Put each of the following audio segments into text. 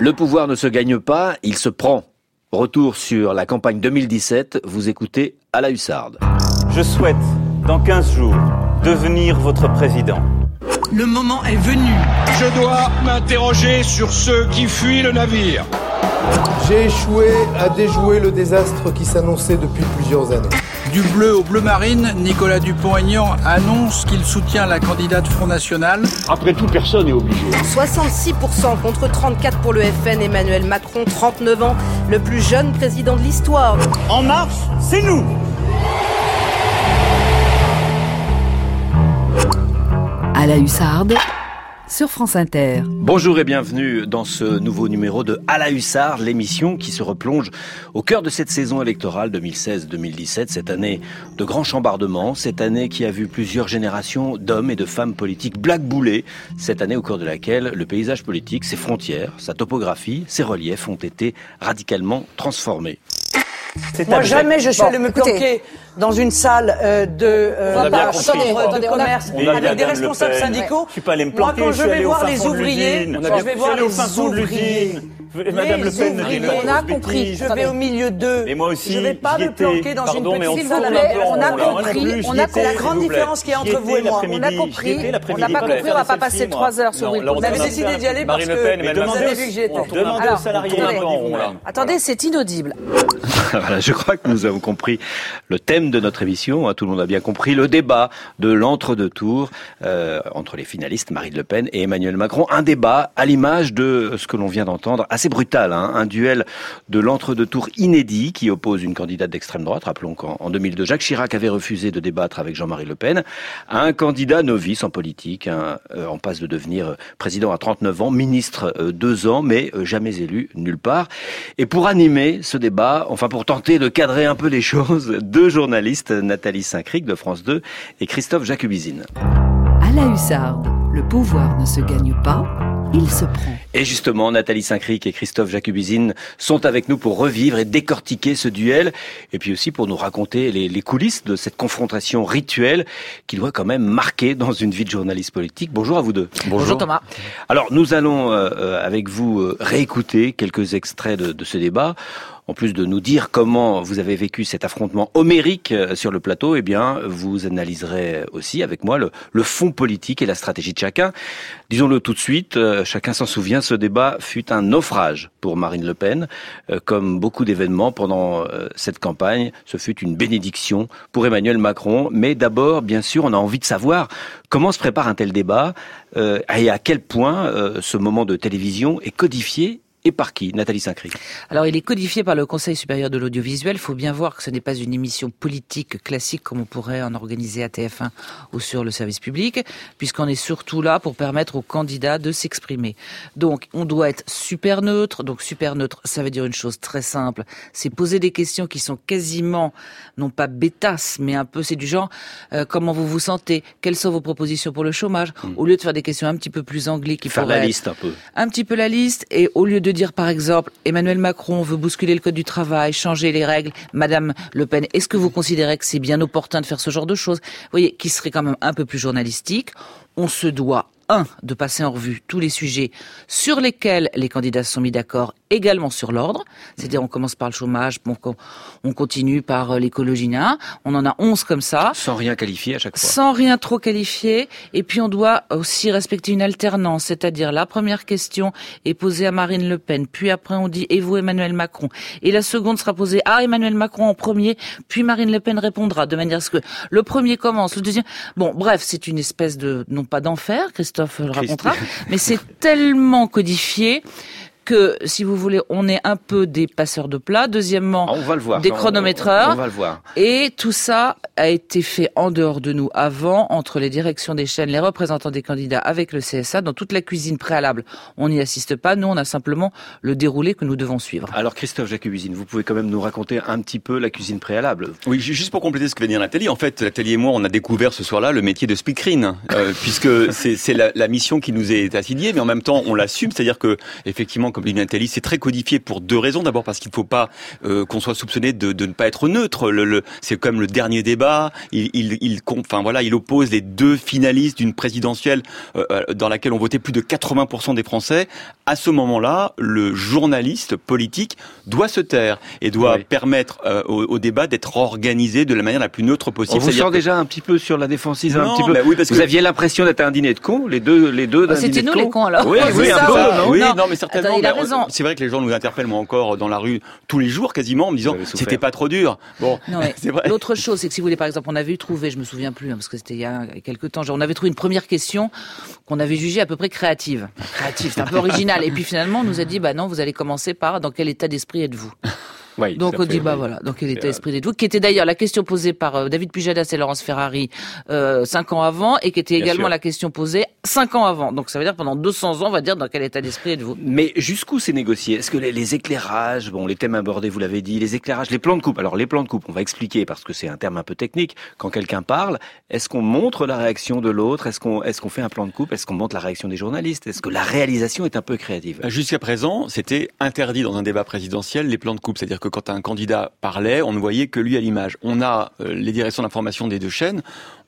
Le pouvoir ne se gagne pas, il se prend. Retour sur la campagne 2017, vous écoutez à la hussarde. Je souhaite, dans 15 jours, devenir votre président. Le moment est venu. Je dois m'interroger sur ceux qui fuient le navire. J'ai échoué à déjouer le désastre qui s'annonçait depuis plusieurs années. Du bleu au bleu marine, Nicolas Dupont-Aignan annonce qu'il soutient la candidate Front National. Après tout, personne n'est obligé. 66% contre 34 pour le FN, Emmanuel Macron, 39 ans, le plus jeune président de l'histoire. En marche, c'est nous À la hussarde, sur France Inter. Bonjour et bienvenue dans ce nouveau numéro de À la Hussard, l'émission qui se replonge au cœur de cette saison électorale 2016-2017, cette année de grands chambardements, cette année qui a vu plusieurs générations d'hommes et de femmes politiques blackboulés, cette année au cours de laquelle le paysage politique, ses frontières, sa topographie, ses reliefs ont été radicalement transformés. Moi, jamais je suis allé me planquer dans une salle euh, de, euh, On a bien de compris. chambre Attendez, de commerce avec des responsables syndicaux. Je suis pas allé me Moi, planquer, quand je vais voir les ouvriers, je vais voir les ouvriers, l'usine. Madame Le Pen ne on a compris. Je vais au milieu d'eux. Et moi aussi, Je vais pas me planquer dans Pardon, une petite salle. On a. Moi compris. On a étais, la grande différence qu'il y a entre vous et moi. On a compris. On n'a pas compris. On va pas passer moi. trois heures sur là, On avait décidé d'y aller parce que vous avez aux- vu que j'y étais. demandez aux salariés attendez. un peu en rond, là. Attendez, c'est inaudible. Je crois que nous avons compris le thème de notre émission. hein, Tout le monde a bien compris le débat de l'entre-deux tours euh, entre les finalistes Marine Le Pen et Emmanuel Macron. Un débat à l'image de ce que l'on vient d'entendre, assez brutal, hein, un duel de l'entre-deux tours inédit qui oppose une candidate d'extrême droite. Rappelons qu'en en 2002, Jacques Chirac avait refusé de débattre avec Jean-Marie Le Pen, à un candidat novice en politique, un, euh, en passe de devenir euh, président à 39 ans, ministre deux ans, mais jamais élu nulle part. Et pour animer ce débat, enfin pour tenter de cadrer un peu les choses, deux journalistes, Nathalie Saint-Cric de France 2 et Christophe Jacubizine. À la hussarde, le pouvoir ne se gagne pas, il se prend. Et justement, Nathalie Saint-Cric et Christophe Jacubizine sont avec nous pour revivre et décortiquer ce duel, et puis aussi pour nous raconter les, les coulisses de cette confrontation rituelle qui doit quand même marquer dans une vie de journaliste politique. Bonjour à vous deux. Bonjour Thomas. Alors, nous allons euh, euh, avec vous euh, réécouter quelques extraits de, de ce débat. En plus de nous dire comment vous avez vécu cet affrontement homérique euh, sur le plateau, eh bien, vous analyserez aussi avec moi le, le fond politique et la stratégie de chacun. Disons-le tout de suite, euh, chacun s'en souvient, ce débat fut un naufrage pour Marine Le Pen. Euh, Comme beaucoup d'événements pendant cette campagne, ce fut une bénédiction pour Emmanuel Macron. Mais d'abord, bien sûr, on a envie de savoir comment se prépare un tel débat et à quel point ce moment de télévision est codifié et par qui Nathalie Saint-Cric. Alors, il est codifié par le Conseil supérieur de l'audiovisuel. Il faut bien voir que ce n'est pas une émission politique classique comme on pourrait en organiser à TF1 ou sur le service public, puisqu'on est surtout là pour permettre aux candidats de s'exprimer. Donc, on doit être super neutre. Donc, super neutre, ça veut dire une chose très simple. C'est poser des questions qui sont quasiment, non pas bêtasses, mais un peu, c'est du genre, euh, comment vous vous sentez? Quelles sont vos propositions pour le chômage? Au lieu de faire des questions un petit peu plus anglais qui Faire la liste un peu. un petit peu la liste et au lieu de dire par exemple Emmanuel Macron veut bousculer le code du travail, changer les règles, Madame Le Pen, est-ce que vous considérez que c'est bien opportun de faire ce genre de choses? Vous voyez, qui serait quand même un peu plus journalistique. On se doit un de passer en revue tous les sujets sur lesquels les candidats sont mis d'accord, également sur l'ordre. C'est-à-dire on commence par le chômage, on- on continue par euh, l'écologie, on en a 11 comme ça Sans rien qualifier à chaque fois. sans rien trop qualifier. Et puis on doit aussi respecter une alternance, c'est-à-dire la première question est posée à Marine Le Pen, puis après on dit et vous Emmanuel Macron, et la seconde sera posée à Emmanuel Macron en premier, puis Marine Le Pen répondra de manière à ce que le premier commence, le deuxième. Bon, bref, c'est une espèce de non pas d'enfer, Christophe le racontera, mais c'est tellement codifié que, si vous voulez, on est un peu des passeurs de plats. Deuxièmement, Ah, on va le voir. des On- on- chronométreurs. On va le voir. Et tout ça a été fait en dehors de nous avant, entre les directions des chaînes, les représentants des candidats avec le CSA. Dans toute la cuisine préalable, on n'y assiste pas. Nous, on a simplement le déroulé que nous devons suivre. Alors Christophe Jacubizine, vous pouvez quand même nous raconter un petit peu la cuisine préalable. Oui, ju- juste pour compléter ce que vient de dire Nathalie, en fait, Nathalie et moi, on a découvert ce soir-là le métier de speakerine, euh, puisque c'est c'est la, la mission qui nous est assignée, mais en même temps, on l'assume, c'est-à-dire que, effectivement, comme dit Nathalie, c'est très codifié pour deux raisons. D'abord parce qu'il ne faut pas euh, qu'on soit soupçonné de, de, ne pas être neutre. Le, le, c'est comme le dernier débat. Il, il, il, enfin voilà, il oppose les deux finalistes d'une présidentielle euh, euh dans laquelle ont voté plus de 80% des Français. À ce moment-là, le journaliste politique doit se taire et doit oui. permettre euh, au, au, débat d'être organisé de la manière la plus neutre possible. On vous sent que... déjà un petit peu sur la défensive, non, un petit peu. Bah oui, parce vous que... aviez l'impression d'être un dîner de cons, les deux, les deux. Bah, C'était nous les cons alors. Oui, oui, un peu. Non, oui, non, mais certainement. Attends, il a raison. C'est vrai que les gens nous interpellent moi encore dans la rue tous les jours quasiment en me disant c'était pas trop dur. Bon, c'est vrai. L'autre chose, c'est que si vous voulez, par exemple, on avait trouvé, je me souviens plus, hein, parce que c'était il y a quelques temps, genre, on avait trouvé une première question qu'on avait jugée à peu près créative. Créative, c'est un peu original. Et puis finalement, on nous a dit, bah non, vous allez commencer par dans quel état d'esprit êtes-vous? Oui, donc on dit bah voilà, donc quel était l'esprit d'être vous, qui était d'ailleurs la question posée par euh, David Pujadas et Laurence Ferrari euh, cinq ans avant, et qui était également sûr. la question posée cinq ans avant. Donc ça veut dire pendant 200 ans, on va dire dans quel état d'esprit êtes-vous? Mais jusqu'où c'est négocié? Est-ce que les, les, éclairages, bon, les thèmes abordés, vous l'avez dit, les éclairages, les plans de coupe. Alors les plans de coupe, on va expliquer parce que c'est un terme un peu technique. Quand quelqu'un parle, est-ce qu'on montre la réaction de l'autre? Est-ce qu'on est-ce qu'on fait un plan de coupe? Est-ce qu'on montre la réaction des journalistes? Est-ce que la réalisation est un peu créative? Jusqu'à présent, c'était interdit dans un débat présidentiel les plans de coupe, c'est-à-dire que quand un candidat parlait, on ne voyait que lui à l'image. On a euh, les directions d'information des deux chaînes.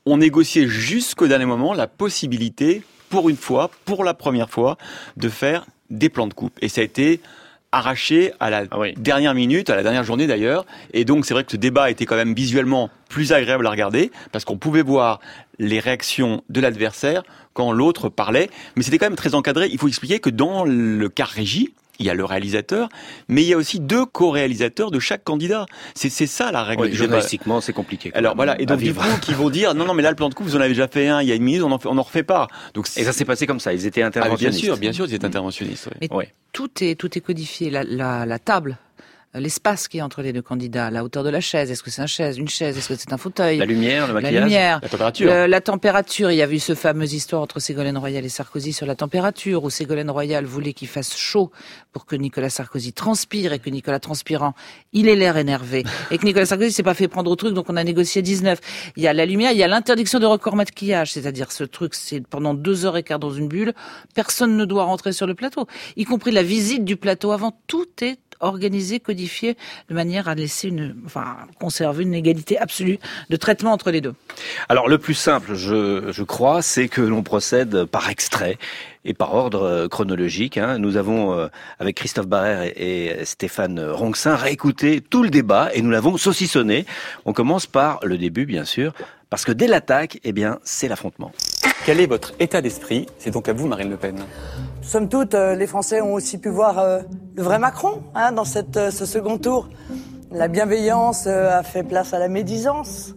On négociait jusqu'au dernier moment la possibilité, pour une fois, pour la première fois, de faire des plans de coupe. Et ça a été arraché à la ah oui. dernière minute, à la dernière journée d'ailleurs. Et donc c'est vrai que ce débat était quand même visuellement plus agréable à regarder parce qu'on pouvait voir les réactions de l'adversaire quand l'autre parlait. Mais c'était quand même très encadré. Il faut expliquer que dans le cas régie, il y a le réalisateur, mais il y a aussi deux co-réalisateurs de chaque candidat. C'est ça la règle oui, Journalistiquement, c'est compliqué. Alors voilà, et donc du coup, qui vont dire non, non, mais là le plan de coup, vous en avez déjà fait un il y a une minute, on en, fait, on en refait pas. Donc et ça s'est passé comme ça. Ils étaient interventionnistes. Ah, bien sûr, bien sûr, ils étaient interventionnistes. Oui. Mais ouais. tout est tout est codifié. La, la, la table l'espace qui est entre les deux candidats, la hauteur de la chaise, est-ce que c'est une chaise, une chaise, est-ce que c'est un fauteuil, la lumière, le maquillage, la, lumière, la température. Le, la température. Il y a eu ce fameuse histoire entre Ségolène Royal et Sarkozy sur la température, où Ségolène Royal voulait qu'il fasse chaud pour que Nicolas Sarkozy transpire et que Nicolas transpirant, il ait l'air énervé et que Nicolas Sarkozy s'est pas fait prendre au truc, donc on a négocié 19. Il y a la lumière, il y a l'interdiction de record maquillage, c'est-à-dire ce truc, c'est pendant deux heures et quart dans une bulle, personne ne doit rentrer sur le plateau, y compris la visite du plateau avant. Tout est organisé, codifié, de manière à laisser une, enfin, conserver une égalité absolue de traitement entre les deux. Alors, le plus simple, je, je crois, c'est que l'on procède par extrait et par ordre chronologique. Hein. Nous avons, euh, avec Christophe Barrère et, et Stéphane Ronxin, réécouté tout le débat et nous l'avons saucissonné. On commence par le début, bien sûr, parce que dès l'attaque, eh bien, c'est l'affrontement. Quel est votre état d'esprit? C'est donc à vous, Marine Le Pen. Somme toute, euh, les Français ont aussi pu voir euh, le vrai Macron hein, dans euh, ce second tour. La bienveillance a fait place à la médisance.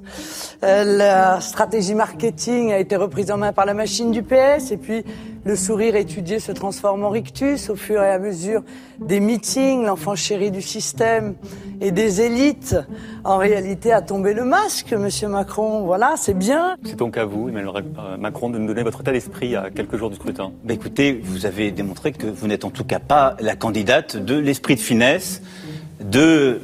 La stratégie marketing a été reprise en main par la machine du PS. Et puis, le sourire étudié se transforme en rictus au fur et à mesure des meetings. L'enfant chéri du système et des élites, en réalité, a tombé le masque, Monsieur Macron. Voilà, c'est bien. C'est donc à vous, Emmanuel Macron, de nous donner votre état d'esprit à quelques jours du scrutin. Bah écoutez, vous avez démontré que vous n'êtes en tout cas pas la candidate de l'esprit de finesse, de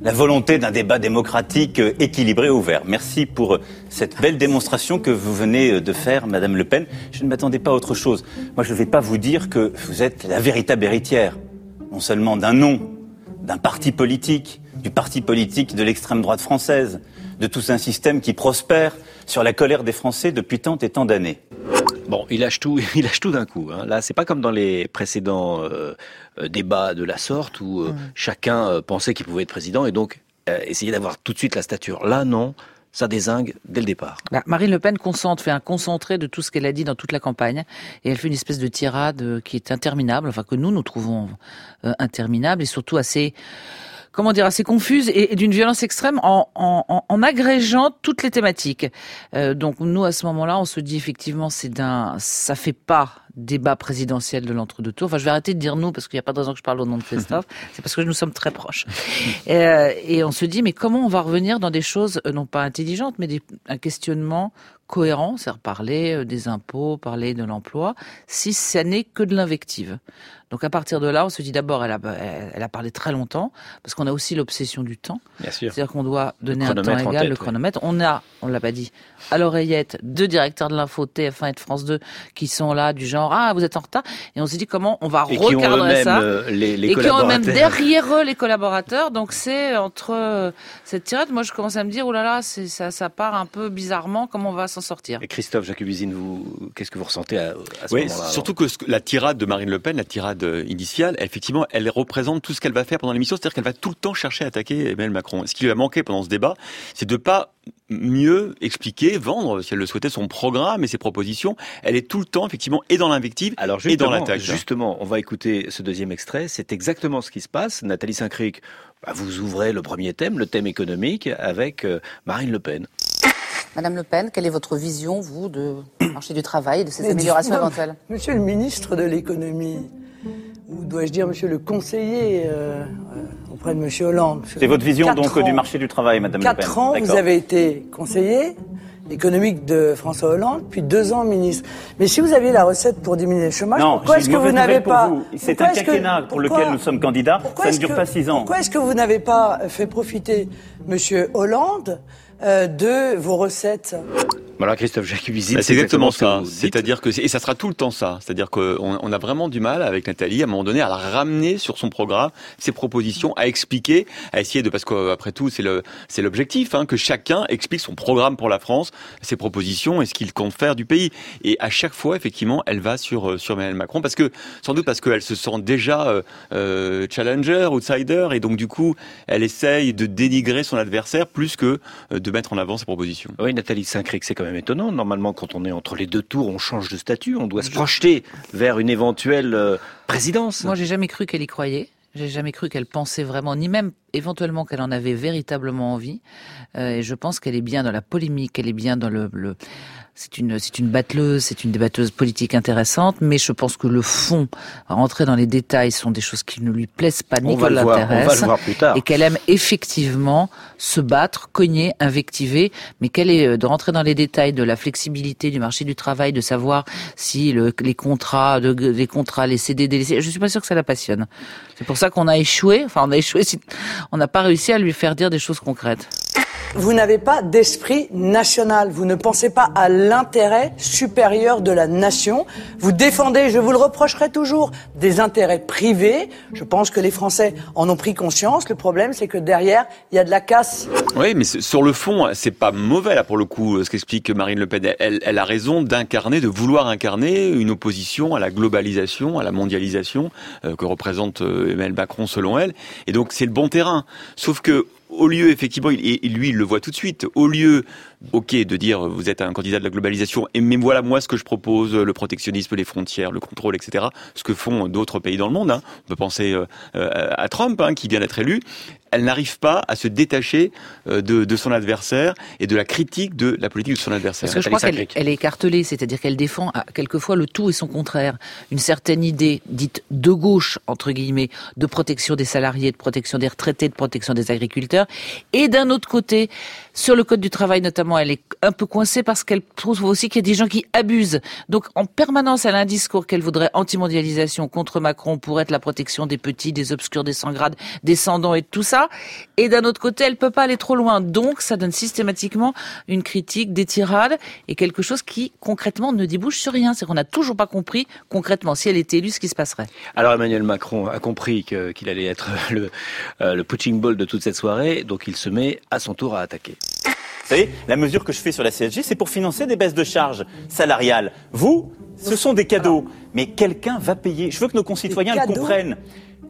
la volonté d'un débat démocratique équilibré, ouvert. Merci pour cette belle démonstration que vous venez de faire, Madame Le Pen. Je ne m'attendais pas à autre chose. Moi, je ne vais pas vous dire que vous êtes la véritable héritière, non seulement d'un nom, d'un parti politique, du parti politique de l'extrême droite française, de tout un système qui prospère sur la colère des Français depuis tant et tant d'années. Bon, il lâche tout, il lâche tout d'un coup. Hein. Là, c'est pas comme dans les précédents euh, débats de la sorte où euh, mmh. chacun euh, pensait qu'il pouvait être président et donc euh, essayer d'avoir tout de suite la stature. Là, non. Ça désingue dès le départ. Bah, Marine Le Pen concentre, fait un concentré de tout ce qu'elle a dit dans toute la campagne, et elle fait une espèce de tirade qui est interminable, enfin que nous nous trouvons interminable et surtout assez comment dire, assez confuse et, d'une violence extrême en, en, en, agrégeant toutes les thématiques. Euh, donc nous, à ce moment-là, on se dit effectivement, c'est d'un, ça fait pas débat présidentiel de l'entre-deux tours. Enfin, je vais arrêter de dire nous parce qu'il n'y a pas de raison que je parle au nom de Christophe. c'est parce que nous sommes très proches. Et, euh, et, on se dit, mais comment on va revenir dans des choses euh, non pas intelligentes, mais des, un questionnement cohérent, c'est-à-dire parler euh, des impôts, parler de l'emploi, si ça n'est que de l'invective. Donc à partir de là, on se dit d'abord, elle a, elle a parlé très longtemps, parce qu'on a aussi l'obsession du temps. C'est-à-dire qu'on doit donner un temps égal, tête, le chronomètre. Ouais. On a, on l'a pas dit, à l'oreillette deux directeurs de l'info TF1 et de France 2 qui sont là du genre genre ah vous êtes en retard. Et on s'est dit comment on va Et qui ont recadrer ça euh, les- les et qui ont même collaborateurs. derrière eux les collaborateurs. Donc c'est entre euh, cette tirade. Moi je commence à me dire oh là là c'est ça ça part un peu bizarrement. Comment on va s'en sortir Et Christophe Jacobusine, vous, qu'est-ce que vous ressentez à, à ce Oui, moment-là surtout que ce- la tirade de Marine Le Pen, la tirade euh, initiale, effectivement, elle représente tout ce qu'elle va faire pendant l'émission, c'est-à-dire qu'elle va tout le temps chercher à attaquer Emmanuel Macron. Ce qui lui a manqué pendant ce débat, c'est de pas mieux expliquer, vendre, si elle le souhaitait, son programme et ses propositions. Elle est tout le temps, effectivement, et dans l'invective Alors et dans justement, l'attaque. justement, on va écouter ce deuxième extrait. C'est exactement ce qui se passe. Nathalie Saint-Cric, bah, vous ouvrez le premier thème, le thème économique, avec euh, Marine Le Pen. Madame Le Pen, quelle est votre vision, vous, de marché du travail et de ces Mais améliorations éventuelles? Monsieur le ministre de l'économie, ou dois-je dire monsieur le conseiller euh, euh, auprès de monsieur Hollande. C'est votre vision Quatre donc ans- du marché du travail, Madame Le Pen. Quatre ans, vous avez été conseiller économique de François Hollande, puis deux ans ministre. Mais si vous aviez la recette pour diminuer le chômage, Non, pourquoi est-ce que vous n'avez pas. C'est un que- quinquennat pour pourquoi- lequel nous sommes candidats. Ça ne dure que- pas six ans. Pourquoi est-ce que vous n'avez pas fait profiter Monsieur Hollande euh, de vos recettes Voilà, Christophe Jacobusine, Bah, c'est exactement ça. C'est-à-dire que, c'est- et ça sera tout le temps ça. C'est-à-dire qu'on on a vraiment du mal avec Nathalie, à un moment donné, à la ramener sur son programme, ses propositions, à expliquer, à essayer de, parce qu'après tout, c'est le, c'est l'objectif, hein, que chacun explique son programme pour la France, ses propositions et ce qu'il compte faire du pays. Et à chaque fois, effectivement, elle va sur, euh, sur Emmanuel Macron parce que, sans doute parce qu'elle se sent déjà euh, euh, challenger, outsider, et donc du coup, elle essaye de dénigrer son adversaire plus que euh, de mettre en avant ses propositions. Oui, Nathalie Saint-Cric, c'est quand même étonnant. Normalement, quand on est entre les deux tours, on change de statut, on doit se projeter vers une éventuelle euh, présidence. Moi, j'ai jamais cru qu'elle y croyait. J'ai jamais cru qu'elle pensait vraiment, ni même éventuellement qu'elle en avait véritablement envie. Euh, et je pense qu'elle est bien dans la polémique, elle est bien dans le. le- c'est une, c'est une battleuse, c'est une débatteuse politique intéressante, mais je pense que le fond, rentrer dans les détails, sont des choses qui ne lui plaisent pas, ni va l'intéressent, le voir plus tard. et qu'elle aime effectivement se battre, cogner, invectiver, mais qu'elle est euh, de rentrer dans les détails de la flexibilité du marché du travail, de savoir si le- les contrats, de, les contrats, les CDD, les- je suis pas sûr que ça la passionne. C'est pour ça qu'on a échoué. Enfin, on a échoué. On n'a pas réussi à lui faire dire des choses concrètes. Vous n'avez pas d'esprit national. Vous ne pensez pas à l'intérêt supérieur de la nation. Vous défendez, je vous le reprocherai toujours, des intérêts privés. Je pense que les Français en ont pris conscience. Le problème, c'est que derrière, il y a de la casse. Oui, mais sur le fond, c'est pas mauvais là pour le coup. Ce qu'explique Marine Le Pen, elle, elle a raison d'incarner, de vouloir incarner une opposition à la globalisation, à la mondialisation euh, que représente euh, Emmanuel Macron selon elle. Et donc c'est le bon terrain. Sauf que au lieu effectivement, et lui il le voit tout de suite, au lieu ok de dire vous êtes un candidat de la globalisation, et mais voilà moi ce que je propose, le protectionnisme, les frontières, le contrôle, etc. Ce que font d'autres pays dans le monde. hein. On peut penser euh, euh, à Trump hein, qui vient d'être élu. Elle n'arrive pas à se détacher euh, de, de son adversaire et de la critique de la politique de son adversaire. Parce que je crois qu'elle elle est écartelée, c'est-à-dire qu'elle défend à, quelquefois le tout et son contraire. Une certaine idée dite de gauche, entre guillemets, de protection des salariés, de protection des retraités, de protection des agriculteurs. Et d'un autre côté, sur le code du travail notamment, elle est un peu coincée parce qu'elle trouve aussi qu'il y a des gens qui abusent. Donc en permanence, elle a un discours qu'elle voudrait anti-mondialisation contre Macron pour être la protection des petits, des obscurs, des sans grades, descendants et tout ça. Et d'un autre côté, elle peut pas aller trop loin. Donc ça donne systématiquement une critique, des tirades et quelque chose qui concrètement ne débouche sur rien. C'est qu'on n'a toujours pas compris concrètement si elle était élue ce qui se passerait. Alors Emmanuel Macron a compris qu'il allait être le, euh, le punching ball de toute cette soirée, donc il se met à son tour à attaquer. Vous savez, la mesure que je fais sur la CSG, c'est pour financer des baisses de charges salariales. Vous, ce sont des cadeaux. Mais quelqu'un va payer. Je veux que nos concitoyens le comprennent.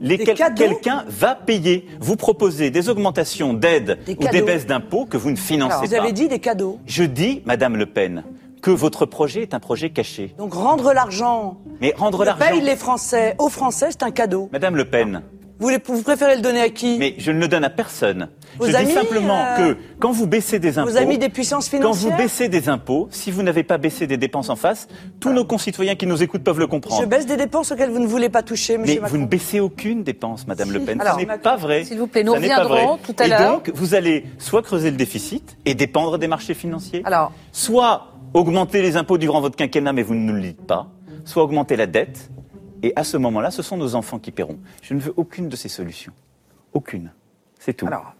Les quel- Quelqu'un va payer. Vous proposez des augmentations d'aides Des ou des baisses d'impôts que vous ne financez Alors, vous pas. avez dit des cadeaux. Je dis, Madame Le Pen, que votre projet est un projet caché. Donc rendre l'argent, Mais rendre l'argent. payent les Français aux Français, c'est un cadeau. Madame Le Pen, Vous, les- vous préférez le donner à qui mais je ne le donne à personne. Vos je amis, dis simplement euh, que quand vous baissez des impôts, Vos amis des puissances quand vous financières baissez des impôts, si vous n'avez pas baissé des dépenses en face, tous nos concitoyens qui nous écoutent peuvent le comprendre. Je baisse des dépenses auxquelles vous ne voulez pas toucher, monsieur Mais Macron. vous ne baissez aucune dépense, Madame Le Pen. Alors, Ce n'est pas vrai. s'il vous plaît, nous Ça reviendrons tout à Et l'heure. donc, vous allez soit creuser le déficit et dépendre des marchés financiers, Alors, soit augmenter les impôts durant votre quinquennat, mais vous ne nous le dites pas, soit augmenter la dette. Et à ce moment-là, ce sont nos enfants qui paieront. Je ne veux aucune de ces solutions. Aucune. C'est tout. Alors,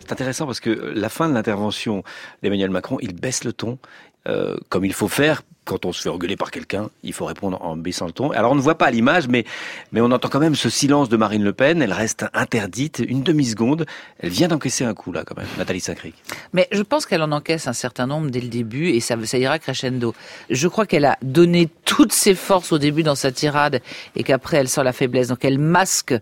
C'est intéressant parce que la fin de l'intervention d'Emmanuel Macron, il baisse le ton, euh, comme il faut faire quand on se fait engueuler par quelqu'un, il faut répondre en baissant le ton. Alors on ne voit pas l'image, mais, mais on entend quand même ce silence de Marine Le Pen. Elle reste interdite une demi-seconde. Elle vient d'encaisser un coup là quand même, Nathalie Saint-Cric. Mais je pense qu'elle en encaisse un certain nombre dès le début et ça, ça ira crescendo. Je crois qu'elle a donné toutes ses forces au début dans sa tirade et qu'après elle sent la faiblesse. Donc elle masque,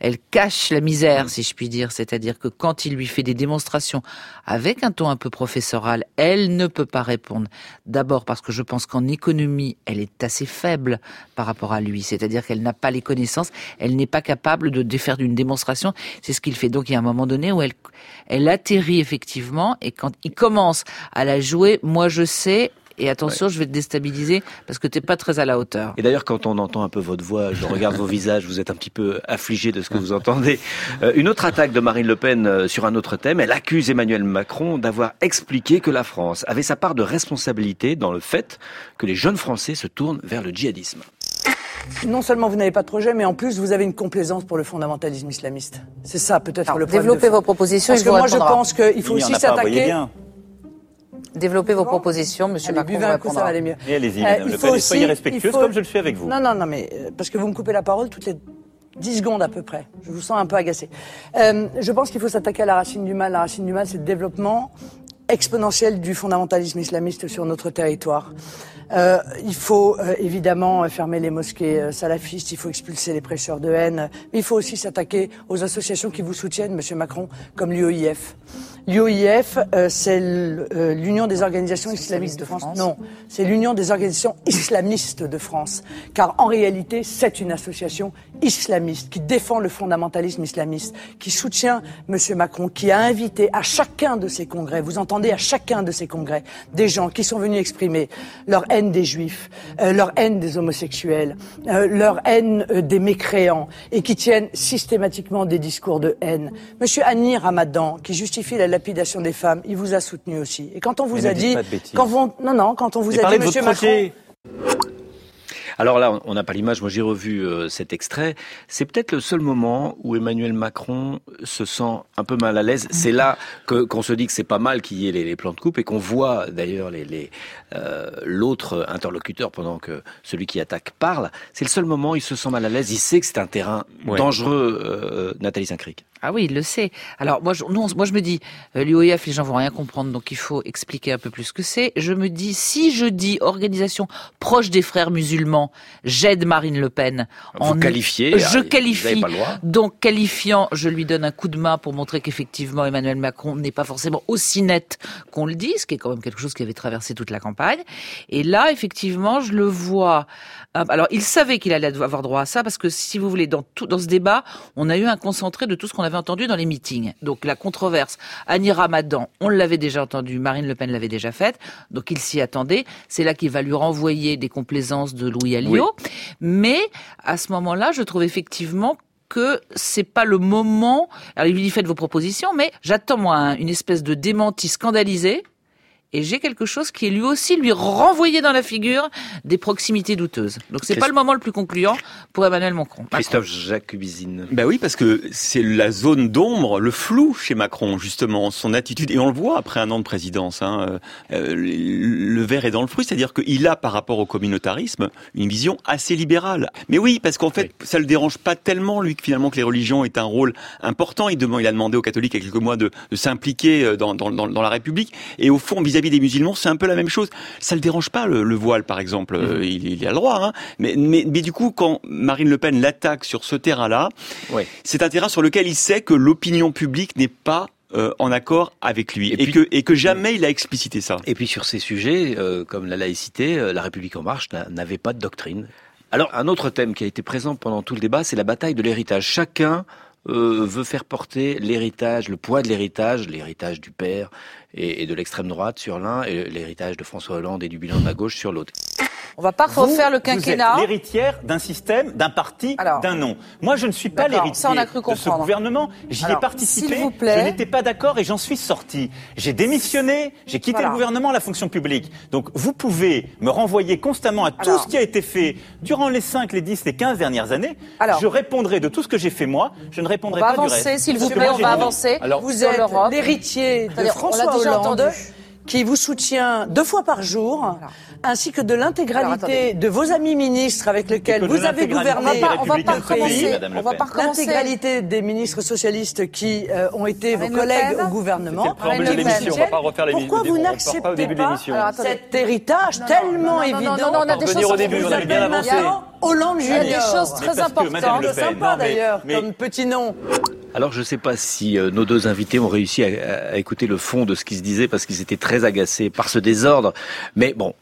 elle cache la misère, si je puis dire. C'est-à-dire que quand il lui fait des démonstrations avec un ton un peu professoral, elle ne peut pas répondre. D'abord parce que je pense qu'en économie, elle est assez faible par rapport à lui. C'est-à-dire qu'elle n'a pas les connaissances, elle n'est pas capable de faire d'une démonstration. C'est ce qu'il fait. Donc il y a un moment donné où elle, elle atterrit effectivement et quand il commence à la jouer, moi je sais, et attention, je vais te déstabiliser parce que t'es pas très à la hauteur. Et d'ailleurs, quand on entend un peu votre voix, je regarde vos visages, vous êtes un petit peu affligé de ce que vous entendez. Euh, une autre attaque de Marine Le Pen euh, sur un autre thème, elle accuse Emmanuel Macron d'avoir expliqué que la France avait sa part de responsabilité dans le fait que les jeunes Français se tournent vers le djihadisme. Non seulement vous n'avez pas de projet, mais en plus vous avez une complaisance pour le fondamentalisme islamiste. C'est ça peut-être le problème. Développez vos propositions. Parce que moi je pense qu'il faut aussi s'attaquer. Développez vos propositions, Monsieur Macron. Buvez un coup, ça va aller mieux. Et allez-y, Madame Le Pen, soyez respectueuse comme je le suis avec vous. Non, non, non, mais euh, parce que vous me coupez la parole toutes les 10 secondes à peu près. Je vous sens un peu agacé. Euh, je pense qu'il faut s'attaquer à la racine du mal. La racine du mal, c'est le développement exponentiel du fondamentalisme islamiste sur notre territoire. Euh, il faut euh, évidemment fermer les mosquées euh, salafistes, il faut expulser les prêcheurs de haine, mais il faut aussi s'attaquer aux associations qui vous soutiennent, Monsieur Macron, comme l'UOIF. L'UOIF, euh, c'est euh, l'Union des organisations islamistes de France. Non, c'est l'Union des organisations islamistes de France. Car en réalité, c'est une association islamiste qui défend le fondamentalisme islamiste, qui soutient M. Macron, qui a invité à chacun de ses congrès, vous entendez à chacun de ses congrès, des gens qui sont venus exprimer leur haine des juifs, euh, leur haine des homosexuels, leur haine des mécréants, et qui tiennent systématiquement des discours de haine. M. Annie Ramadan, qui justifie la lapidation des femmes, il vous a soutenu aussi. Et quand on vous a dit, quand vous, non, non, quand on vous a dit, Monsieur Macron. Alors là, on n'a pas l'image, moi j'ai revu euh, cet extrait. C'est peut-être le seul moment où Emmanuel Macron se sent un peu mal à l'aise. C'est là que qu'on se dit que c'est pas mal qu'il y ait les, plans de coupe et qu'on voit d'ailleurs les, euh, l'autre interlocuteur pendant que celui qui attaque parle. C'est le seul moment où il se sent mal à l'aise. Il sait que c'est un terrain dangereux, euh, Nathalie Saint-Cric. Ah oui, il le sait. Alors moi, je, moi je me dis, euh, l'UOIF, les gens vont rien comprendre, donc il faut expliquer un peu plus ce que c'est. Je me dis, si je dis organisation proche des frères musulmans, j'aide Marine Le Pen. Vous en, qualifiez Je qualifie. Donc qualifiant, je lui donne un coup de main pour montrer qu'effectivement Emmanuel Macron n'est pas forcément aussi net qu'on le dit, ce qui est quand même quelque chose qui avait traversé toute la campagne. Et là, effectivement, je le vois. Euh, alors il savait qu'il allait avoir droit à ça parce que si vous voulez, dans tout dans ce débat, on a eu un concentré de tout ce qu'on a avait entendu dans les meetings. Donc la controverse, Annie Ramadan, on l'avait déjà entendu, Marine Le Pen l'avait déjà faite, donc il s'y attendait. C'est là qu'il va lui renvoyer des complaisances de Louis Alliot. Mais à ce moment-là, je trouve effectivement que c'est pas le moment. Alors il lui dit faites vos propositions, mais j'attends moi une espèce de démenti scandalisé et j'ai quelque chose qui est lui aussi lui renvoyé dans la figure des proximités douteuses. Donc c'est pas le moment le plus concluant pour Emmanuel Macron. Christophe Jacubizine. Ben oui, parce que c'est la zone d'ombre, le flou chez Macron justement, son attitude et on le voit après un an de présidence. Hein, euh, le verre est dans le fruit, c'est-à-dire qu'il a par rapport au communautarisme une vision assez libérale. Mais oui, parce qu'en fait, ça le dérange pas tellement lui que finalement que les religions aient un rôle important. Il, demande, il a demandé aux catholiques il y a quelques mois de, de s'impliquer euh, dans, dans, dans, la République et au fond vis-à-vis des musulmans, c'est un peu la même chose. Ça le dérange pas le, voile, par exemple, mmh. euh, il, il, a le droit. Hein. Mais, mais, mais, du coup, quand Marine Le Pen l'attaque sur ce terrain-là, c'est un terrain sur lequel il sait que l'opinion publique n'est pas euh, en accord avec lui et, que, et que jamais il a explicité ça. Et puis sur ces sujets, euh, comme la laïcité, la République en marche n'avait pas de doctrine. Alors un autre thème qui a été présent pendant tout le débat, c'est la bataille de l'héritage. Chacun veut faire porter l'héritage, le poids de l'héritage, l'héritage du père, et, de l'extrême droite sur l'un et l'héritage de François Hollande et du bilan de la gauche sur l'autre. On va pas refaire le quinquennat. Vous êtes l'héritière d'un système, d'un parti, d'un nom. Moi, je ne suis pas l'héritier de ce gouvernement. J'y ai participé. Vous plaît. Je n'étais pas d'accord et j'en suis sorti. J'ai démissionné. J'ai quitté le gouvernement, la fonction publique. Donc, vous pouvez me renvoyer constamment à tout ce qui a été fait durant les 5, les 10, les 15 dernières années. je répondrai de tout ce que j'ai fait moi. Je ne répondrai pas avancer, du reste. S'il vous plaît, on va avancer. Alors, vous êtes l'héritier de François Hollande qui vous soutient deux fois par jour, ainsi que de l'intégralité de vos amis ministres avec lesquels vous avez gouverné. On va pas recommencer. On va Pen. pas recommencer. L'intégralité des ministres socialistes qui euh, ont été Marine vos collègues au gouvernement. Pourquoi vous pas n'acceptez pas cet héritage tellement évident non, non, on a des choses. Hollande Il y a des Junior. choses très importantes. Sympa d'ailleurs, comme petit nom. Alors je ne sais pas si euh, nos deux invités ont réussi à, à écouter le fond de ce qui se disait parce qu'ils étaient très agacés par ce désordre. Mais bon,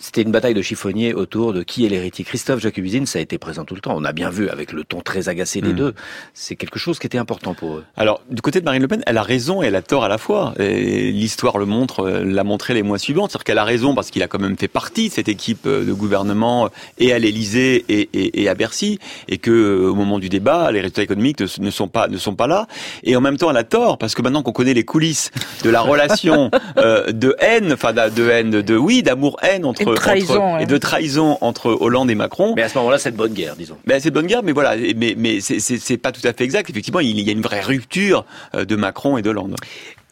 c'était une bataille de chiffonniers autour de qui est l'héritier. Christophe Jacobusine, ça a été présent tout le temps. On a bien vu avec le ton très agacé des Mm. deux. C'est quelque chose qui était important pour eux. Alors, du côté de Marine Le Pen, elle a raison et elle a tort à la fois. L'histoire le montre, euh, l'a montré les mois suivants. C'est-à-dire qu'elle a raison parce qu'il a quand même fait partie de cette équipe euh, de gouvernement euh, et à l'Élysée et, et, et à Bercy, et que au moment du débat, les résultats économiques ne, sont pas ne sont pas là. Et en même temps, elle a tort parce que maintenant qu'on connaît les coulisses de la relation euh, de haine, enfin de haine, de, de- oui, d'amour-haine entre, de trahison, entre- ouais. et de trahison entre Hollande et Macron. Mais à ce moment-là, c'est de bonne guerre, disons. Ben, c'est de bonne guerre, mais voilà, mais, mais c'est pas tout à fait exact. Effectivement, il y a une vraie rupture euh, de Macron et de Hollande.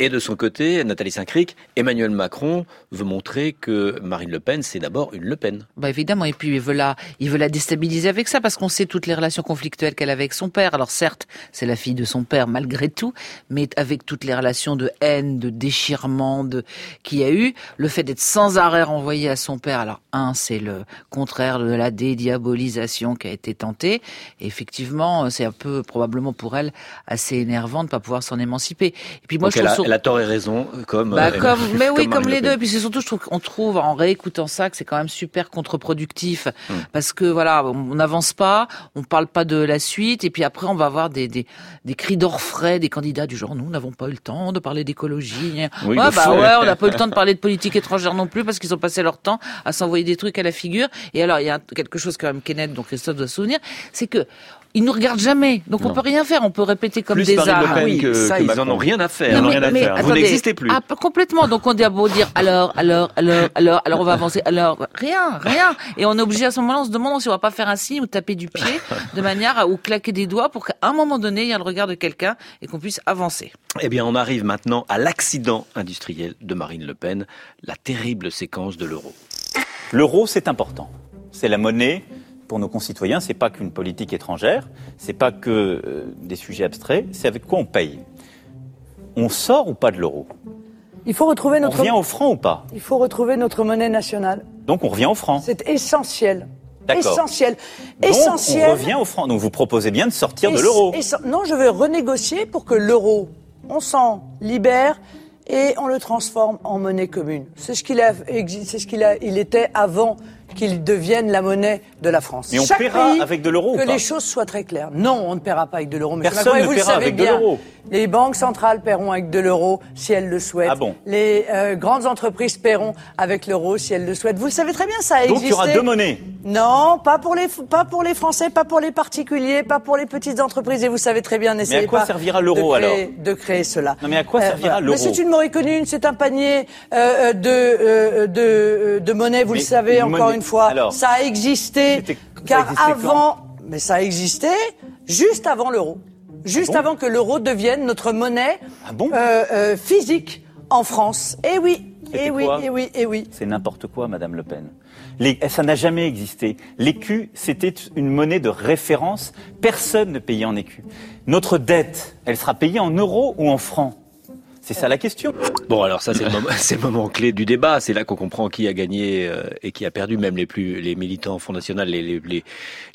Et de son côté, Nathalie Saint-Cric, Emmanuel Macron veut montrer que Marine Le Pen, c'est d'abord une Le Pen. Bah évidemment, et puis il veut la, il veut la déstabiliser avec ça parce qu'on sait toutes les relations conflictuelles qu'elle avait avec son père. Alors certes, c'est la fille de son père malgré tout, mais avec toutes les relations de haine, de déchirement, de qu'il y a eu, le fait d'être sans arrêt renvoyé à son père. Alors un, c'est le contraire de la dédiabolisation qui a été tentée. Et effectivement, c'est un peu probablement pour elle assez énervant de pas pouvoir s'en émanciper. Et puis moi, Donc je trouve elle a tort et raison, comme. bah, euh, comme, mais oui, comme les Le deux. Et puis c'est surtout, je trouve qu'on trouve en réécoutant ça que c'est quand même super contre-productif Hmm. parce que voilà, on n'avance pas, on parle pas de la suite, et puis après on va avoir des des, des cris d'orfraie des candidats du genre nous n'avons pas eu le temps de parler d'écologie. Oui, ouais, bah ouais, on n'a pas eu le temps de parler de politique étrangère non plus parce qu'ils ont passé leur temps à s'envoyer des trucs à la figure. Et alors il y a quelque chose quand même Kenneth dont Christophe doit se souvenir, c'est que ils nous regardent jamais, donc on Non. peut rien faire. On peut répéter comme Plus des Marine Le arts. Pen oui, que- ça, que ils en ont rien à faire. Ils en ont Non, rien à mais faire. Vous n'existez plus. Ah, pas complètement. Donc on a beau dire alors, alors, alors, alors, alors on va avancer. Alors rien, rien. Et on est obligé à ce moment-là, on se demande si on va pas faire un signe ou taper du pied de manière à ou claquer des doigts pour qu'à un moment donné il y ait le regard de quelqu'un et qu'on puisse avancer. Eh bien, on arrive maintenant à l'accident industriel de Marine Le Pen, la terrible séquence de l'euro. L'euro, c'est important. C'est la monnaie pour nos concitoyens. C'est pas qu'une politique étrangère. C'est pas que euh, des sujets abstraits. C'est avec quoi on paye. On sort ou pas de l'euro? Il faut retrouver On notre, revient au franc ou pas? Il faut retrouver notre monnaie nationale. Donc on revient au franc. C'est essentiel. Essentiel. Donc Essentiel. on revient au franc. Donc vous proposez bien de sortir de l'euro. Non, je veux renégocier pour que l'euro, on s'en libère et on le transforme en monnaie commune. C'est ce qu'il a, c'est ce qu'il a, il était avant qu'il devienne la monnaie de la France. Mais on Chaque paiera pays, avec de l'euro ou Que pas les choses soient très claires. Non, on ne paiera pas avec de l'euro. Personne Macron, ne vous le paiera savez avec de l'euro. Les banques centrales paieront avec de l'euro si elles le souhaitent. Ah bon Les euh, grandes entreprises paieront avec l'euro si elles le souhaitent. Vous le savez très bien, ça a Donc existé. il y aura deux monnaies. Non, pas pour les pas pour les Français, pas pour les particuliers, pas pour les petites entreprises. Et vous savez très bien, n'essayez à quoi pas servira l'euro, alors de créer cela. Non, mais à quoi servira l'euro Mais c'est une monnaie commune, c'est un panier euh, de, euh, de euh, de monnaie. Vous Mais le savez encore monnaie- une fois. alors, ça a existé, car avant, mais ça a existé juste avant l'euro, juste bon avant que l'euro devienne notre monnaie Ah bon euh, euh, physique en France. Eh oui, eh oui, eh oui, eh oui. C'est n'importe quoi, Madame Le Pen. Les- ça n'a jamais existé. L'écu, c'était une monnaie de référence. Personne ne payait en écu. Notre dette, elle sera payée en euros ou en francs C'est ça la question. Bon, alors ça, c'est le, moment, c'est le moment clé du débat. C'est là qu'on comprend qui a gagné euh, et qui a perdu. Même les plus, les militants Front National, les, les, les,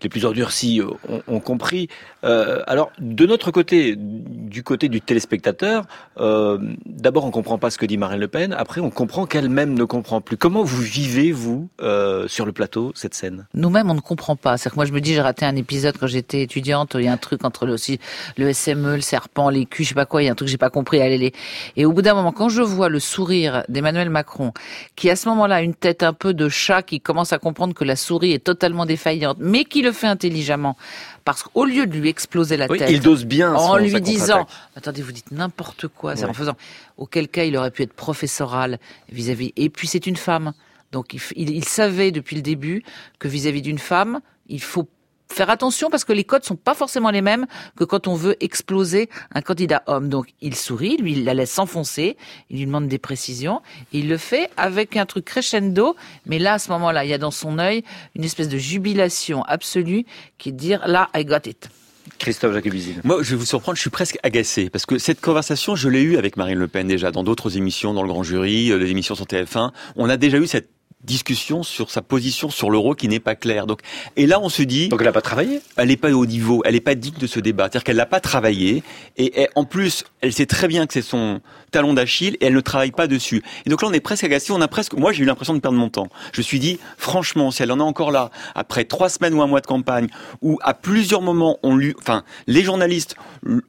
les plus endurcis ont, ont compris. Euh, alors, de notre côté, du côté du téléspectateur, euh, d'abord, on comprend pas ce que dit Marine Le Pen. Après, on comprend qu'elle-même ne comprend plus. Comment vous vivez, vous, euh, sur le plateau, cette scène? Nous-mêmes, on ne comprend pas. C'est-à-dire que moi, je me dis, j'ai raté un épisode quand j'étais étudiante. Il y a un truc entre le, aussi, le SME, le serpent, les culs, je sais pas quoi. Il y a un truc que j'ai pas compris. Allez, les... Et au bout d'un moment, quand je vois le sourire d'Emmanuel Macron, qui à ce moment-là a une tête un peu de chat, qui commence à comprendre que la souris est totalement défaillante, mais qui le fait intelligemment, parce qu'au lieu de lui exploser la Oui, tête, il dose bien en lui sa disant, attendez, vous dites n'importe quoi, c'est Ouais. en faisant, auquel cas il aurait pu être professoral vis-à-vis. Et puis c'est une femme, donc il, f- il- il savait depuis le début que vis-à-vis d'une femme, il faut faire attention parce que les codes sont pas forcément les mêmes que quand on veut exploser un candidat homme. Donc il sourit, lui il la laisse s'enfoncer, il lui demande des précisions, et il le fait avec un truc crescendo, mais là à ce moment-là, il y a dans son œil une espèce de jubilation absolue qui est de dire là I got it. Christophe Jacobizine. Moi, je vais vous surprendre, je suis presque agacé parce que cette conversation, je l'ai eue avec Marine Le Pen déjà dans d'autres émissions, dans le Grand Jury, euh, les émissions sur TF1. On a déjà eu cette discussion sur sa position sur l'euro qui n'est pas claire. Donc, et là, on se dit. Donc, elle n'a pas travaillé. Elle n'est pas au niveau. Elle n'est pas digne de ce débat. C'est-à-dire qu'elle n'a pas travaillé. Et, en plus, elle sait très bien que c'est son talon d'Achille et elle ne travaille pas dessus. Et donc là, on est presque agacé. On a presque. Moi, j'ai eu l'impression de perdre mon temps. Je me suis dit, franchement, si elle en est encore là après trois semaines ou un mois de campagne, où à plusieurs moments on lui, enfin, les journalistes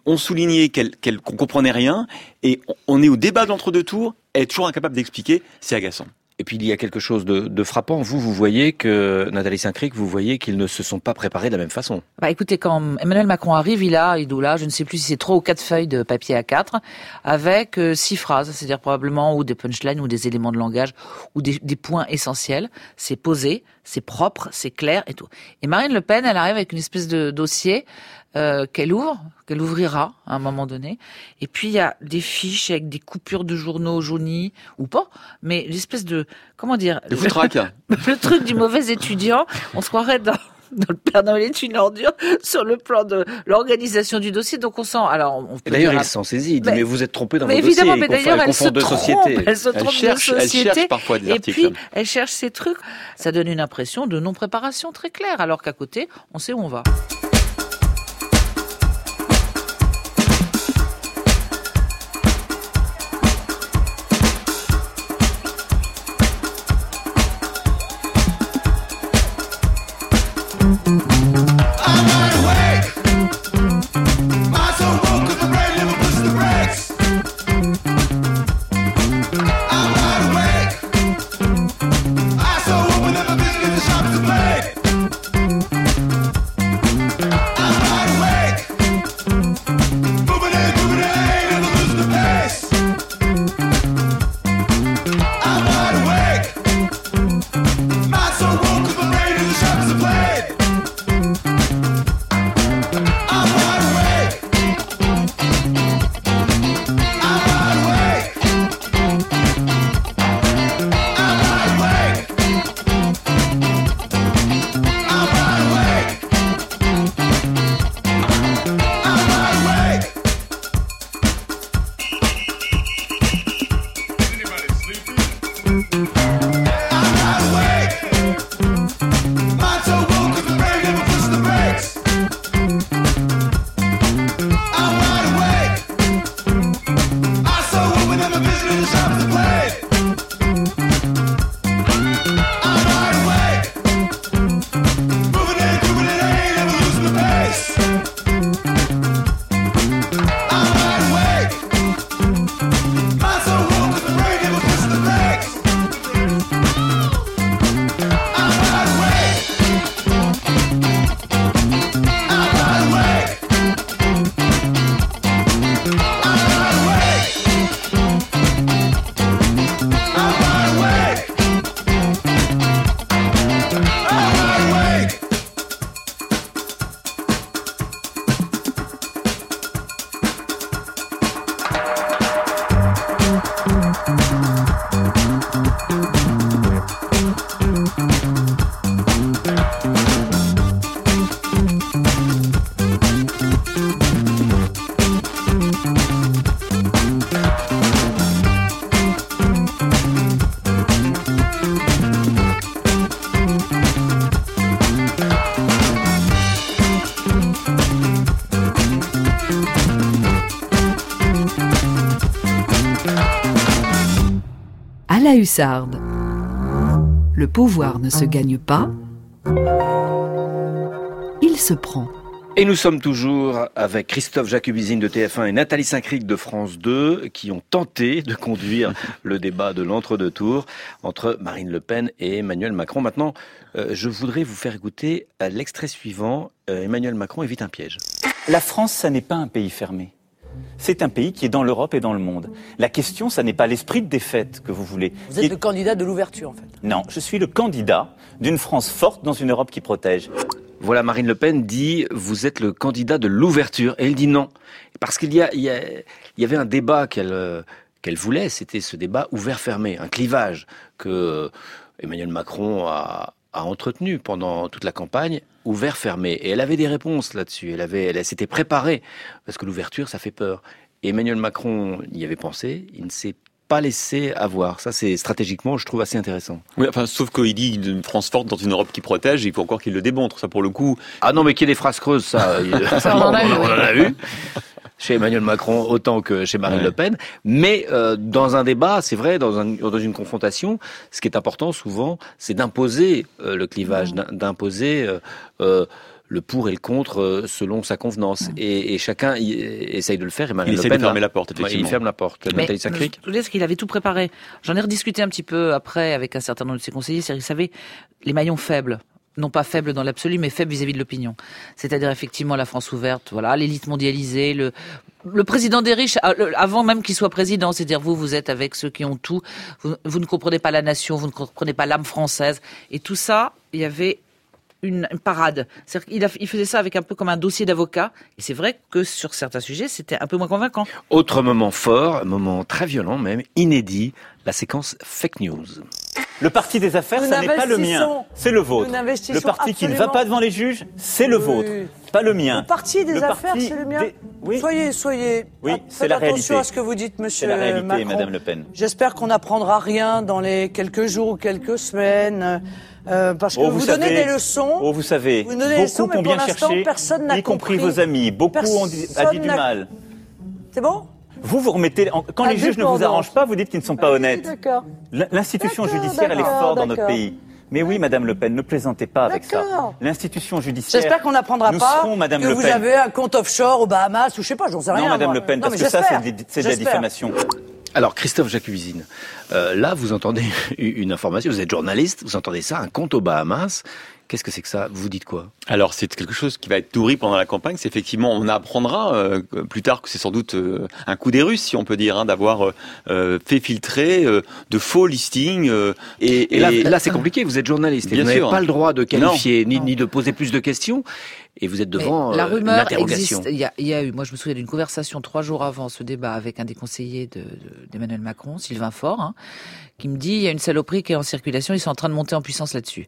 ont souligné qu'elle qu'on comprenait rien, et on est au débat de l'entre-deux tours, elle est toujours incapable d'expliquer. C'est agaçant. Et puis il y a quelque chose de, de frappant. Vous, vous voyez que Nathalie Saint-Cric, vous voyez qu'ils ne se sont pas préparés de la même façon. Bah écoutez, quand Emmanuel Macron arrive, il a, il là, je ne sais plus si c'est trois ou quatre feuilles de papier A4 avec euh, six phrases, c'est-à-dire probablement ou des punchlines ou des éléments de langage ou des, des points essentiels. C'est posé, c'est propre, c'est clair et tout. Et Marine Le Pen, elle arrive avec une espèce de dossier euh, qu'elle ouvre, qu'elle ouvrira à un moment donné. Et puis il y a des fiches avec des coupures de journaux jaunis ou pas, mais l'espèce de comment dire le, le truc du mauvais étudiant. On se croirait dans dans le Père Noël est une ordure sur le plan de l'organisation du dossier. Donc on sent. Alors on d'ailleurs il s'en saisit. Il dit mais, vous êtes trompé dans mais vos évidemment. Mais d'ailleurs elle, se trompe. Elle se trompe cherche, de société. Elle cherche parfois des et articles. puis elle cherche ces trucs. Ça donne une impression de non préparation très claire. Alors qu'à côté on sait où on va. Le pouvoir ne se gagne pas, il se prend. Et nous sommes toujours avec Christophe Jacubizine de TF1 et Nathalie Saint-Cric de France 2 qui ont tenté de conduire le débat de l'entre-deux tours entre Marine Le Pen et Emmanuel Macron. Maintenant, euh, je voudrais vous faire écouter euh, l'extrait suivant. Euh, Emmanuel Macron évite un piège. La France, ça n'est pas un pays fermé. C'est un pays qui est dans l'Europe et dans le monde. La question, ça n'est pas l'esprit de défaite que vous voulez. Vous êtes le candidat de l'ouverture, en fait. Non, je suis le candidat d'une France forte dans une Europe qui protège. Voilà, Marine Le Pen dit vous êtes le candidat de l'ouverture, et il dit non, parce qu'il y, a, il y, a, il y avait un débat qu'elle euh, qu'elle voulait, c'était ce débat ouvert-fermé, un clivage que Emmanuel Macron a, a entretenu pendant toute la campagne, ouvert-fermé. Et elle avait des réponses là-dessus. Elle avait, elle, s'était préparée parce que l'ouverture, ça fait peur. Et Emmanuel Macron y avait pensé. Il ne s'est pas laissé avoir. Ça, c'est stratégiquement, je trouve assez intéressant. Oui, enfin, sauf qu'il dit une France forte dans une Europe qui protège, il faut encore qu'il le démontre. Ça, pour le coup. Ah non, mais qu'il y ait des phrases creuses, ça, ça on, en a, on en a vu chez Emmanuel Macron autant que chez Marine Le Pen. Mais euh, dans un débat, c'est vrai, dans, un, dans, une confrontation, ce qui est important souvent, c'est d'imposer euh, le clivage, mmh. d'imposer euh, euh, le pour et le contre euh, selon sa convenance. Mmh. Et, et, chacun y, essaye de le faire. Et Marine il Le Pen de fermer la porte, effectivement. Il ferme la porte. Mais je voulais qu'il avait tout préparé. J'en ai rediscuté un petit peu après avec un certain nombre de ses conseillers. C'est-à-dire qu'il savait les maillons faibles non pas faible dans l'absolu, mais faible vis-à-vis de l'opinion. C'est-à-dire effectivement la France ouverte, voilà, l'élite mondialisée, le, président des riches, euh, avant même qu'il soit président, c'est-à-dire vous, vous êtes avec ceux qui ont tout, vous, ne comprenez pas la nation, vous ne comprenez pas l'âme française, et tout ça, il y avait une, parade. Il, il, faisait ça avec un peu comme un dossier d'avocat. Et c'est vrai que sur certains sujets, c'était un peu moins convaincant. Autre moment fort, moment très violent même, inédit, la séquence fake news. Le parti des affaires, Nous ça n'est pas le mien, c'est le vôtre. Le parti qui ne va pas devant les juges, c'est le oui. vôtre, pas le mien. Le parti des le affaires, c'est le mien. Des... Oui. Soyez, soyez. Oui, c'est la réalité. Attention à ce que vous dites, Monsieur C'est la réalité, Macron. Madame Le Pen. J'espère qu'on n'apprendra rien dans les quelques jours ou quelques semaines. Euh, parce que oh, vous, vous donnez savez, des leçons. Oh, vous savez, vous donnez beaucoup des leçons, ont bien cherché, personne y compris vos amis. Beaucoup ont dit, a dit du mal. C'est bon? Vous vous remettez quand les juges ne vous arrangent pas, vous dites qu'ils ne sont pas honnêtes. L'institution judiciaire, elle est forte dans notre pays. Mais oui, Madame Le Pen, ne plaisantez pas avec ça. L'institution judiciaire. J'espère qu'on n'apprendra pas serons, Madame que le vous Pen. avez un compte offshore aux Bahamas ou je sais pas, j'en sais rien. Non, Madame moi. Le Pen, non, parce que ça, c'est de la diffamation. Alors, Christophe Jacques-Cuisine, euh, là, vous entendez une information, vous êtes journaliste, vous entendez ça, un compte aux Bahamas. Qu'est-ce que c'est que ça? Vous dites quoi? Alors c'est quelque chose qui va être nourri pendant la campagne. C'est effectivement, on apprendra euh, plus tard que c'est sans doute euh, un coup des Russes, si on peut dire, hein, d'avoir euh, fait filtrer de faux listings. et, et, là, là c'est compliqué. Vous êtes journaliste et vous n'avez pas le droit de qualifier ni, ni, de poser plus de questions. Et vous êtes devant Mais la rumeur l'interrogation. existe. Il y, a, il y, a, eu, moi je me souviens d'une conversation trois jours avant ce débat avec un des conseillers d'Emmanuel de, de, Macron, Sylvain Faure, hein, qui me dit il y a une saloperie qui est en circulation, ils sont en train de monter en puissance là-dessus.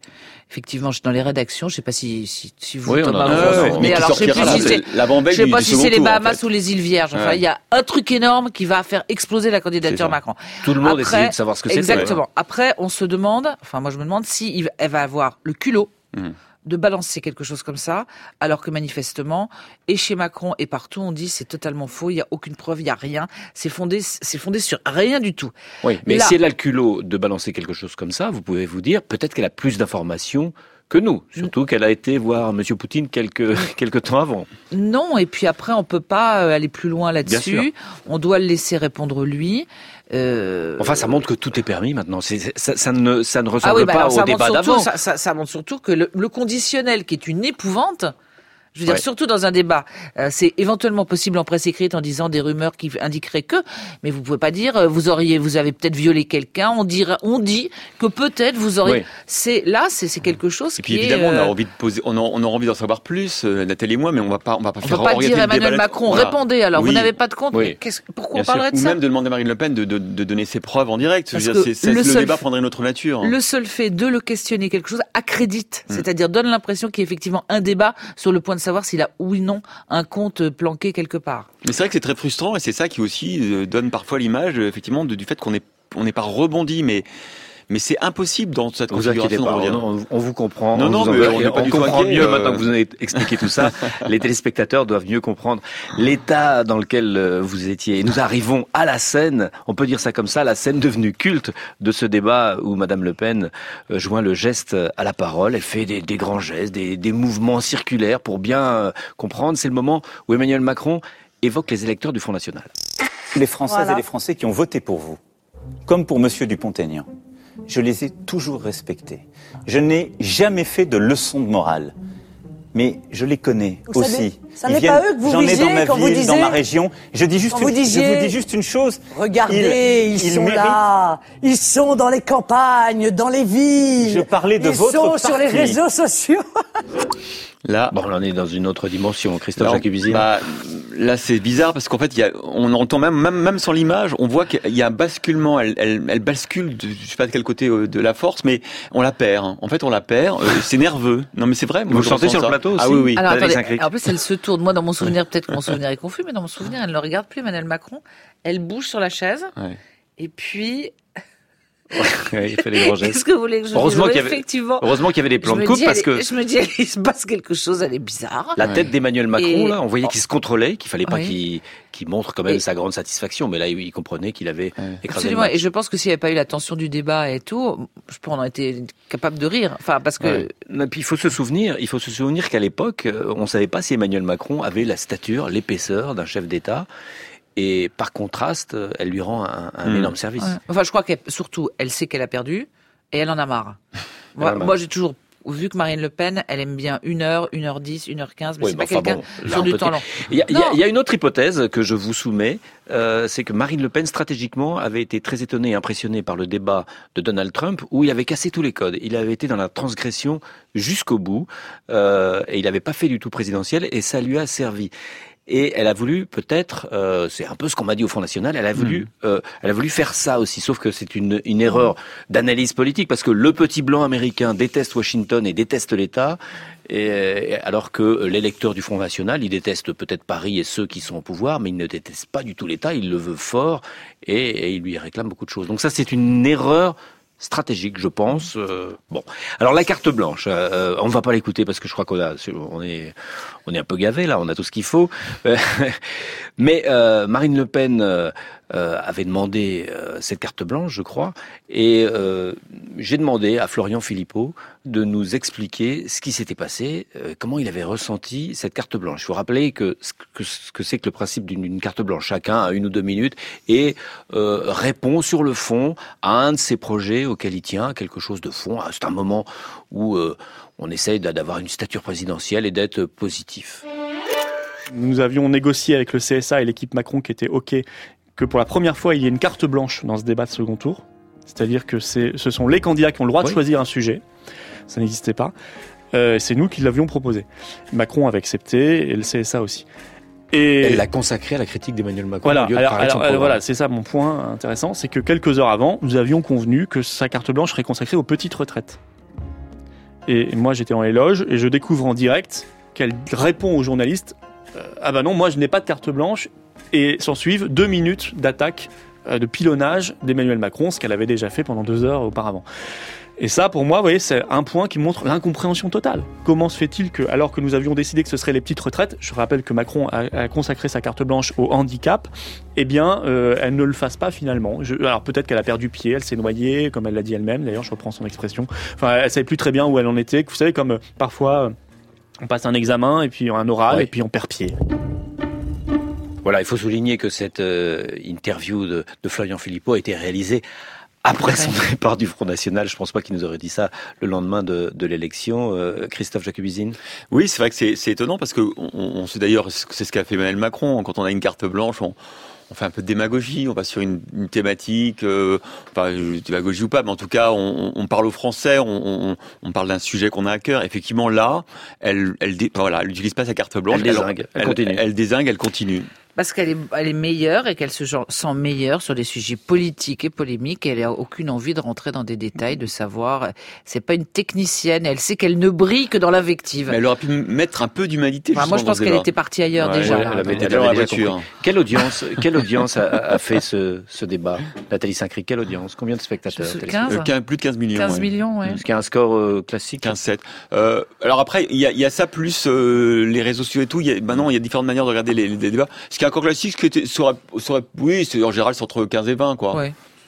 Effectivement, je suis dans les rédactions, je sais pas si, si, si vous, oui, Thomas, a, vous, mais alors je sais plus si c'est, je sais pas si c'est les Bahamas en fait. ou les îles Vierges. Enfin, ouais. il y a un truc énorme qui va faire exploser la candidature Macron. Tout le monde Après, essaie de savoir ce que c'est. Exactement. Ouais. Après, on se demande, enfin moi je me demande si elle va avoir le culot. Mmh de balancer quelque chose comme ça, alors que manifestement, et chez Macron et partout, on dit c'est totalement faux, il n'y a aucune preuve, il n'y a rien, c'est fondé, c'est fondé sur rien du tout. Oui, mais si elle a le culot de balancer quelque chose comme ça, vous pouvez vous dire peut-être qu'elle a plus d'informations que nous, surtout qu'elle a été voir M. Poutine quelques, quelques temps avant. Non, et puis après, on peut pas euh, aller plus loin là-dessus. On doit le laisser répondre lui. Euh... Enfin, ça montre que tout est permis maintenant. Ça, ça, ne, ça ne ressemble ah oui, bah pas alors, au débat d'avant. Ça, ça, ça, montre surtout que le, le, conditionnel, qui est une épouvante, je veux dire, surtout dans un débat, euh, c'est éventuellement possible en presse écrite en disant des rumeurs qui indiqueraient que, mais vous pouvez pas dire euh, vous auriez, vous avez peut-être violé quelqu'un. On dirait, on dit que peut-être vous auriez. C'est là, c'est, c'est quelque chose et puis qui évidemment, est, on a envie de poser, on a, on a envie d'en savoir plus, euh, Nathalie et moi, mais on va pas, on va pas on faire. va pas dire Emmanuel Macron, voilà. répondez. Alors, oui. vous n'avez pas de compte. Oui. Pourquoi Bien on parlerait sûr. de ça Ou même de demander à Marine Le Pen de, de, de donner ses preuves en direct. Parce Je veux dire, que c'est, le le, seul débat prendrait une autre nature. Le seul fait de le questionner quelque chose accrédite, Mm. c'est-à-dire donne l'impression qu'il y a effectivement un débat sur le point de savoir s'il a ou non un compte planqué quelque part. Mais c'est vrai que c'est très frustrant et c'est ça qui aussi euh, donne parfois l'image euh, effectivement du fait qu'on n'est on n'est pas rebondi, mais mais c'est impossible dans cette Vous inquiétez configuration. pas, on, on vous comprend. Non, on non, vous mais on du tout comprend mieux euh. maintenant que vous avez expliqué tout ça. Les téléspectateurs doivent mieux comprendre l'état dans lequel euh, vous étiez. Et nous arrivons à la scène, on peut dire ça comme ça, la scène devenue culte de ce débat où Madame Le Pen euh, joint le geste à la parole. Elle fait des, des grands gestes, des, des mouvements circulaires pour bien comprendre. C'est le moment où Emmanuel Macron évoque les électeurs du Front National. Les Françaises Voilà. et les Français qui ont voté pour vous, comme pour Monsieur Dupont-Aignan, je les ai toujours respectés. Je n'ai jamais fait de leçon de morale. mais je les connais Vous aussi. savez, ça n'est pas eux que vous J'en ai dans ma quand vous ville, dans disiez- ma région. Je dis juste, Quand vous une, je disiez- vous dis juste une chose. Regardez, ils, sont méritent- là, ils sont dans les campagnes, dans les villes. Je parlais de ils votre sont sur les réseaux sociaux. Là, Bon, on en est dans une autre dimension. Christophe Jacubizine. bah, là, c'est bizarre parce qu'en fait, il y a, on entend même, même, même sans l'image, on voit qu'il y a un basculement. Elle, elle, elle bascule, de, je sais pas de quel côté euh, de la force, mais on la perd. En fait, on la perd. euh, c'est nerveux. Non, mais c'est vrai. moi, Vous ressens sur le plateau aussi Ah oui, oui. Alors attendez, en plus elle se tourne. Moi dans mon souvenir, peut-être que mon souvenir est confus, mais dans mon souvenir, elle ne le regarde plus, Emmanuel Macron. Elle bouge sur la chaise. Et puis, Ouais, il fait des grands gestes. qu'est-ce que vous voulez que je dise Heureusement qu'il y avait- effectivement. Heureusement qu'il y avait des plans de coupe parce que je me dis, il se passe quelque chose, elle est bizarre. la tête d'Emmanuel Macron, Et- là, on voyait qu'il se contrôlait, qu'il fallait pas qu'il montre quand même Et- sa grande satisfaction. Mais là, il comprenait qu'il avait écrasé Absolument. Et je pense que s'il n'y avait pas eu la tension du débat et tout, je pense qu'on aurait été capable de rire. Enfin, parce que. Et puis il faut se souvenir, il faut se souvenir qu'à l'époque, euh, on ne savait pas si Emmanuel Macron avait la stature, l'épaisseur d'un chef d'État. Et par contraste, euh, elle lui rend un, un Hmm. énorme service. Ouais. Enfin, je crois qu'elle, surtout, elle sait qu'elle a perdu et elle en a marre. moi, j'ai toujours vu que Marine Le Pen, elle aime bien 1 heure, 1 heure 10, 1 heure 15, mais Oui, c'est pas enfin quelqu'un bon, sur du temps long. Y, y il y a une autre hypothèse que je vous soumets, euh, c'est que Marine Le Pen, stratégiquement, avait été très étonnée et impressionnée par le débat de Donald Trump, où il avait cassé tous les codes. Il avait été dans la transgression jusqu'au bout, euh, et il n'avait pas fait du tout présidentiel, et ça lui a servi. Et elle a voulu peut-être, euh, c'est un peu ce qu'on m'a dit au Front National, elle a voulu, euh, elle a voulu faire ça aussi. Sauf que c'est une, une erreur d'analyse politique parce que le petit blanc américain déteste Washington et déteste l'État, et, et alors que l'électeur du Front National, il déteste peut-être Paris et ceux qui sont au pouvoir, mais il ne déteste pas du tout l'État. Il le veut fort et, et il lui réclame beaucoup de choses. Donc ça, c'est une erreur stratégique, je pense. Euh, bon, alors la carte blanche, euh, on va pas l'écouter parce que je crois qu'on a, on est, on est un peu gavé là, on a tout ce qu'il faut. Euh, Mais Marine Le Pen euh, avait demandé euh, cette carte blanche, je crois, et euh, j'ai demandé à Florian Philippot de nous expliquer ce qui s'était passé, euh, comment il avait ressenti cette carte blanche. Il faut rappeler que ce que, ce que c'est que le principe d'une carte blanche, chacun a une ou deux minutes et répond sur le fond à un de ses projets auquel il tient, quelque chose de fond. Ah, C'est un moment où on essaye d'a- d'avoir une stature présidentielle et d'être positif. Nous avions négocié avec le CSA et l'équipe Macron qui était OK que pour la première fois, il y ait une carte blanche dans ce débat de second tour. C'est-à-dire que ce sont les candidats qui ont le droit de choisir un sujet. Ça n'existait pas. Euh, c'est nous qui l'avions proposé. Macron avait accepté et le CSA aussi. Et Elle l'a consacré à la critique d'Emmanuel Macron. voilà, de alors, alors, alors, programme. voilà, c'est ça mon point intéressant, c'est que quelques heures avant, nous avions convenu que sa carte blanche serait consacrée aux petites retraites. Et moi, j'étais en éloge et je découvre en direct qu'elle répond aux journalistes euh, Ah bah non, moi je n'ai pas de carte blanche. Et s'en suivent deux minutes d'attaque, euh, de pilonnage d'Emmanuel Macron, ce qu'elle avait déjà fait pendant deux heures auparavant. Et ça, pour moi, vous voyez, c'est un point qui montre l'incompréhension totale. Comment se fait-il que, alors que nous avions décidé que ce serait les petites retraites, je rappelle que Macron a, a consacré sa carte blanche au handicap, eh bien, euh, elle ne le fasse pas finalement. Je- alors peut-être qu'elle a perdu pied, elle s'est noyée, comme elle l'a dit elle-même. D'ailleurs, je reprends son expression. Enfin, elle savait plus très bien où elle en était. Vous savez, comme euh, parfois, on passe un examen et puis un oral et puis on perd pied. Voilà, il faut souligner que cette euh, interview de, de Florian Philippot a été réalisée après son départ du Front National. Je pense pas qu'il nous aurait dit ça le lendemain de, de l'élection. Euh, Christophe Jacobizine Oui, c'est vrai que c'est c'est étonnant parce que on, on sait d'ailleurs, c'est ce qu'a fait Emmanuel Macron. Quand on a une carte blanche, on, on fait un peu de démagogie, on va sur une, une thématique, euh, enfin démagogie ou pas, mais en tout cas, on, on parle aux Français, on, on, on parle d'un sujet qu'on a à cœur. Effectivement, là, elle, elle, enfin, voilà, elle n'utilise pas sa carte blanche. Elle dézingue, elle continue. Elle, dézingue, elle continue. Parce qu'elle est, elle est meilleure et qu'elle se sent meilleure sur des sujets politiques et polémiques. Et elle a aucune envie de rentrer dans des détails, de savoir. C'est pas une technicienne. Elle sait qu'elle ne brille que dans l'invective. Mais elle aurait pu mettre un peu d'humanité. Enfin, moi, je pense qu'elle était partie ailleurs Ouais, déjà. elle là. avait Elle dans la avait déjà voiture. compris. Quelle audience, quelle audience a, a fait ce, ce débat? Nathalie Saint-Cric, quelle audience? Combien de spectateurs Je me souviens, téléspectateurs 15. Euh, plus de 15 millions. 15 ouais. millions, ouais. Ce qui est un score euh, classique 15-7. Euh, alors après, il y a, il y a ça plus euh, les réseaux sociaux et tout. Il y a, maintenant, il y a différentes manières de regarder les, les débats. Ce qui est encore classique, qui était, aurait- oui, c'est en général c'est entre 15 et 20, quoi.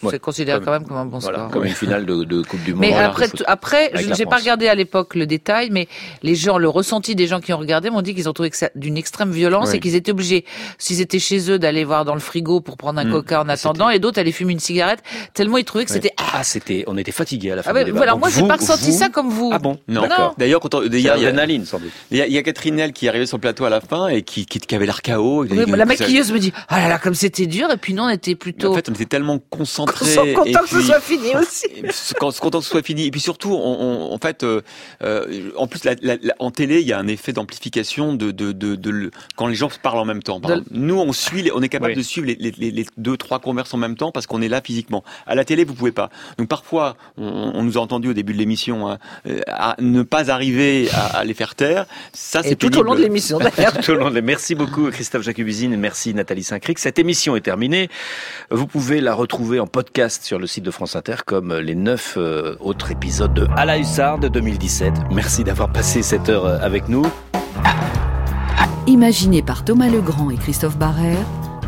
Ouais. c'est considéré Comme- quand même comme un bon Voilà, score. comme une finale de, de Coupe du Monde. Mais après, après, je n'ai pas regardé à l'époque le détail, mais les gens, le ressenti des gens qui ont regardé m'ont dit qu'ils ont trouvé que ça d'une extrême violence Oui. et qu'ils étaient obligés, s'ils étaient chez eux, d'aller voir dans le frigo pour prendre un Mm. coca en attendant, et d'autres allaient fumer une cigarette, tellement ils trouvaient que c'était Ah, c'était, on était fatigués à la fin ah du débat. voilà, Donc moi j'ai pas ressenti vous- ça comme vous. Ah bon? Non. D'ailleurs, quand il y a- l'adrénaline, sans doute. il y a, il y a Catherine Nel qui est arrivée sur le plateau à la fin et qui, qui, qui avait l'air KO. La maquilleuse me dit, ah là là, comme c'était dur, et puis nous on était plutôt En fait, on était tellement concentrés. Ils sont contents et que ce soit fini aussi. et se- quand- se content que ce soit fini. Et puis surtout, on, on- en fait, euh, euh, en plus, la, la- la- en télé, il y a un effet d'amplification de, de, de, de le- quand les gens parlent en même temps. Par De- exemple, Nous, on suit, les- on est capable Oui. de suivre les, les, les- les deux, trois converses en même temps parce qu'on est là physiquement. À la télé, vous pouvez pas. Donc parfois, on, on nous a entendu au début de l'émission hein, euh, à ne pas arriver à, à les faire taire. Ça, c'est Et tout au long de l'émission d'ailleurs. Tout au long de- Merci beaucoup Christophe Jacobusine et merci Nathalie Saint-Cric. Cette émission est terminée. Vous pouvez la retrouver en podcast sur le site de France Inter comme les neuf euh, autres épisodes de À la Hussarde 2017. Merci d'avoir passé cette heure euh, avec nous. Imaginé par Thomas Legrand et Christophe Barrère,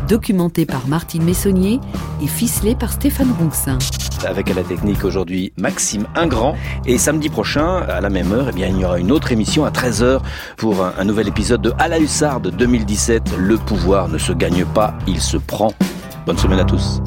documenté par Martine Messonnier et ficelé par Stéphane Ronxin. Avec à la technique aujourd'hui Maxime Ingrand. Et samedi prochain, à la même heure, eh bien, il y aura une autre émission à 13h pour un, un nouvel épisode de À la Hussarde 2017. Le pouvoir ne se gagne pas, il se prend. Bonne semaine à tous.